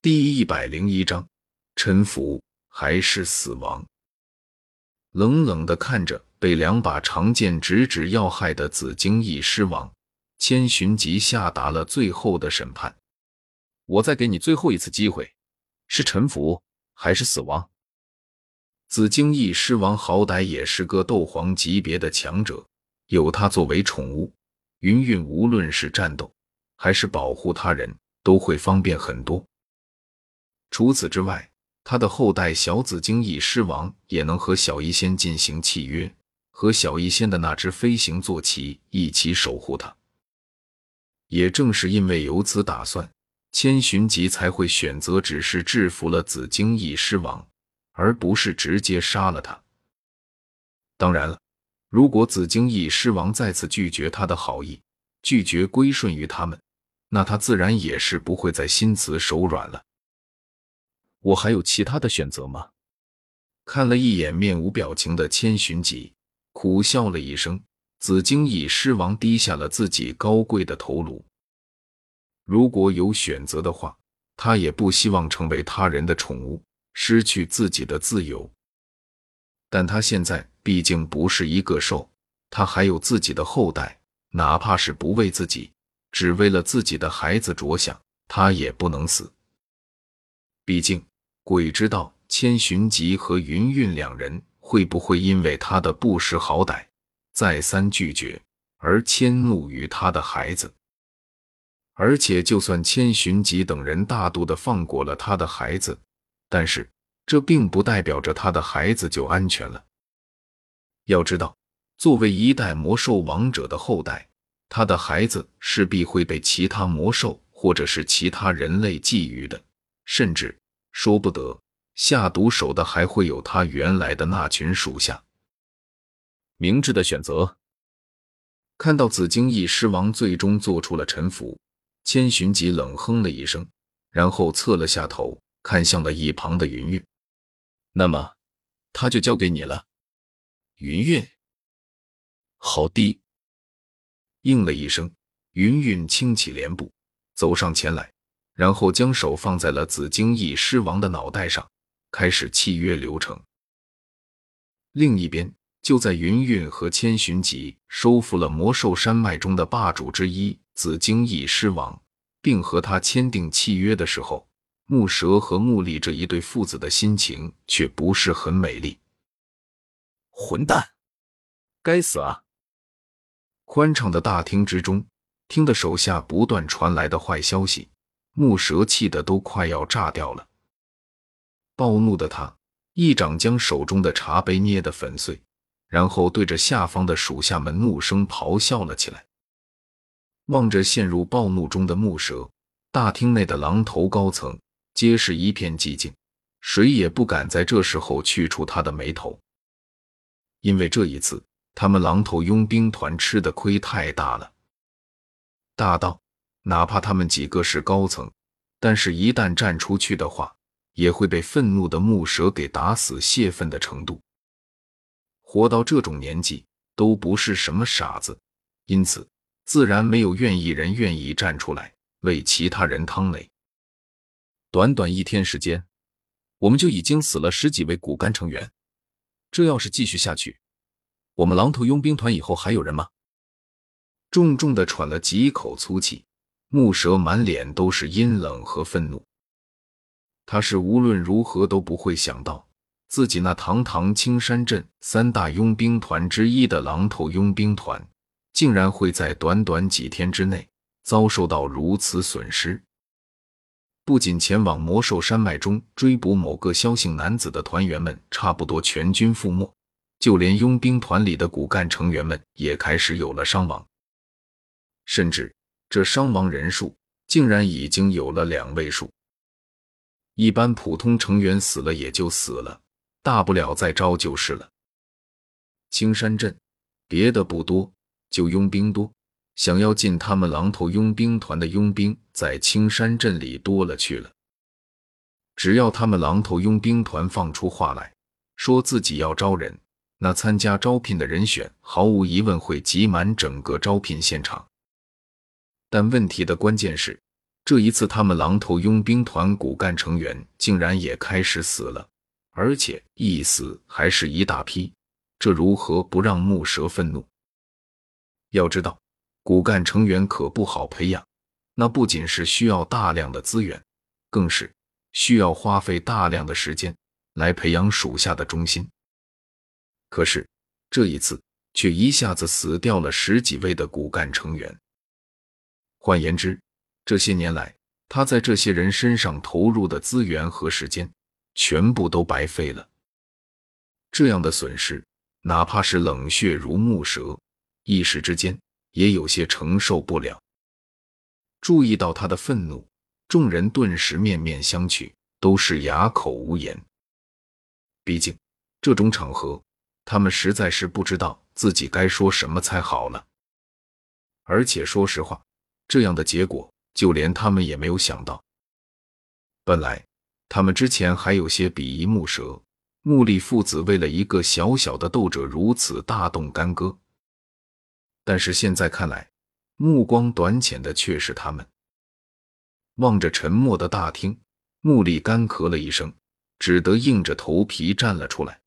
第一百零一章，臣服还是死亡？冷冷的看着被两把长剑直指要害的紫荆翼狮王，千寻疾下达了最后的审判。我再给你最后一次机会，是臣服还是死亡？紫荆翼狮王好歹也是个斗皇级别的强者，有他作为宠物，云云无论是战斗还是保护他人，都会方便很多。除此之外，他的后代小紫荆翼狮王也能和小医仙进行契约，和小医仙的那只飞行坐骑一起守护他。也正是因为有此打算，千寻疾才会选择只是制服了紫荆翼狮王，而不是直接杀了他。当然了，如果紫荆翼狮王再次拒绝他的好意，拒绝归顺于他们，那他自然也是不会再心慈手软了。我还有其他的选择吗？看了一眼面无表情的千寻疾，苦笑了一声。紫荆以狮王低下了自己高贵的头颅。如果有选择的话，他也不希望成为他人的宠物，失去自己的自由。但他现在毕竟不是一个兽，他还有自己的后代，哪怕是不为自己，只为了自己的孩子着想，他也不能死。毕竟。鬼知道千寻疾和云韵两人会不会因为他的不识好歹、再三拒绝而迁怒于他的孩子。而且，就算千寻疾等人大度的放过了他的孩子，但是这并不代表着他的孩子就安全了。要知道，作为一代魔兽王者的后代，他的孩子势必会被其他魔兽或者是其他人类觊觎的，甚至。说不得，下毒手的还会有他原来的那群属下。明智的选择。看到紫荆翼狮王最终做出了臣服，千寻疾冷哼了一声，然后侧了下头，看向了一旁的云韵。那么，他就交给你了。云韵，好的，应了一声。云韵轻起帘步，走上前来。然后将手放在了紫荆翼狮王的脑袋上，开始契约流程。另一边，就在云韵和千寻疾收复了魔兽山脉中的霸主之一紫荆翼狮王，并和他签订契约的时候，木蛇和木力这一对父子的心情却不是很美丽。混蛋，该死啊！宽敞的大厅之中，听得手下不断传来的坏消息。木蛇气得都快要炸掉了，暴怒的他一掌将手中的茶杯捏得粉碎，然后对着下方的属下们怒声咆哮了起来。望着陷入暴怒中的木蛇，大厅内的狼头高层皆是一片寂静，谁也不敢在这时候去除他的眉头，因为这一次他们狼头佣兵团吃的亏太大了，大到。哪怕他们几个是高层，但是一旦站出去的话，也会被愤怒的木蛇给打死泄愤的程度。活到这种年纪都不是什么傻子，因此自然没有愿意人愿意站出来为其他人趟雷。短短一天时间，我们就已经死了十几位骨干成员，这要是继续下去，我们狼头佣兵团以后还有人吗？重重的喘了几口粗气。木蛇满脸都是阴冷和愤怒，他是无论如何都不会想到，自己那堂堂青山镇三大佣兵团之一的狼头佣兵团，竟然会在短短几天之内遭受到如此损失。不仅前往魔兽山脉中追捕某个萧姓男子的团员们差不多全军覆没，就连佣兵团里的骨干成员们也开始有了伤亡，甚至。这伤亡人数竟然已经有了两位数。一般普通成员死了也就死了，大不了再招就是了。青山镇别的不多，就佣兵多，想要进他们狼头佣兵团的佣兵在青山镇里多了去了。只要他们狼头佣兵团放出话来说自己要招人，那参加招聘的人选毫无疑问会挤满整个招聘现场。但问题的关键是，这一次，他们狼头佣兵团骨干成员竟然也开始死了，而且一死还是一大批，这如何不让木蛇愤怒？要知道，骨干成员可不好培养，那不仅是需要大量的资源，更是需要花费大量的时间来培养属下的忠心。可是这一次，却一下子死掉了十几位的骨干成员。换言之，这些年来，他在这些人身上投入的资源和时间，全部都白费了。这样的损失，哪怕是冷血如木蛇，一时之间也有些承受不了。注意到他的愤怒，众人顿时面面相觑，都是哑口无言。毕竟这种场合，他们实在是不知道自己该说什么才好了。而且说实话，这样的结果。就连他们也没有想到，本来他们之前还有些鄙夷木蛇、木力父子为了一个小小的斗者如此大动干戈，但是现在看来，目光短浅的却是他们。望着沉默的大厅，木力干咳了一声，只得硬着头皮站了出来。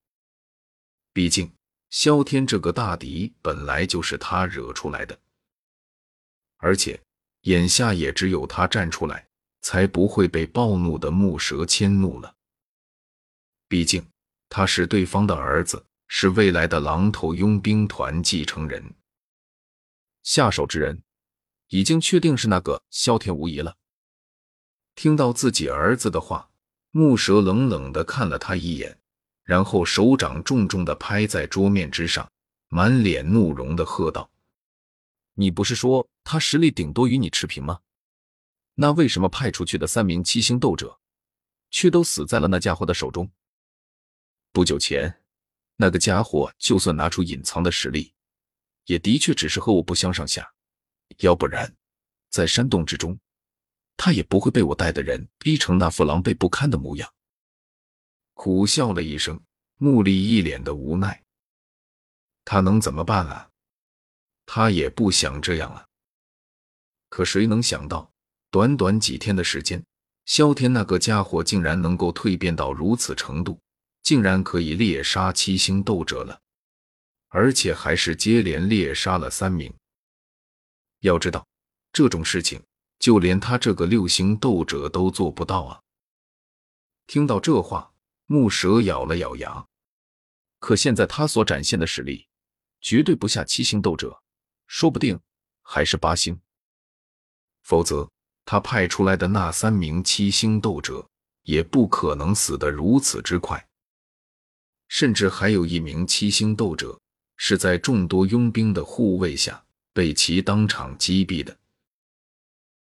毕竟萧天这个大敌本来就是他惹出来的，而且。眼下也只有他站出来，才不会被暴怒的木蛇迁怒了。毕竟他是对方的儿子，是未来的狼头佣兵团继承人。下手之人已经确定是那个萧天无疑了。听到自己儿子的话，木蛇冷冷的看了他一眼，然后手掌重重的拍在桌面之上，满脸怒容的喝道。你不是说他实力顶多与你持平吗？那为什么派出去的三名七星斗者，却都死在了那家伙的手中？不久前，那个家伙就算拿出隐藏的实力，也的确只是和我不相上下。要不然，在山洞之中，他也不会被我带的人逼成那副狼狈不堪的模样。苦笑了一声，木力一脸的无奈。他能怎么办啊？他也不想这样啊，可谁能想到，短短几天的时间，萧天那个家伙竟然能够蜕变到如此程度，竟然可以猎杀七星斗者了，而且还是接连猎杀了三名。要知道，这种事情就连他这个六星斗者都做不到啊！听到这话，木蛇咬了咬牙，可现在他所展现的实力，绝对不下七星斗者。说不定还是八星，否则他派出来的那三名七星斗者也不可能死得如此之快。甚至还有一名七星斗者是在众多佣兵的护卫下被其当场击毙的。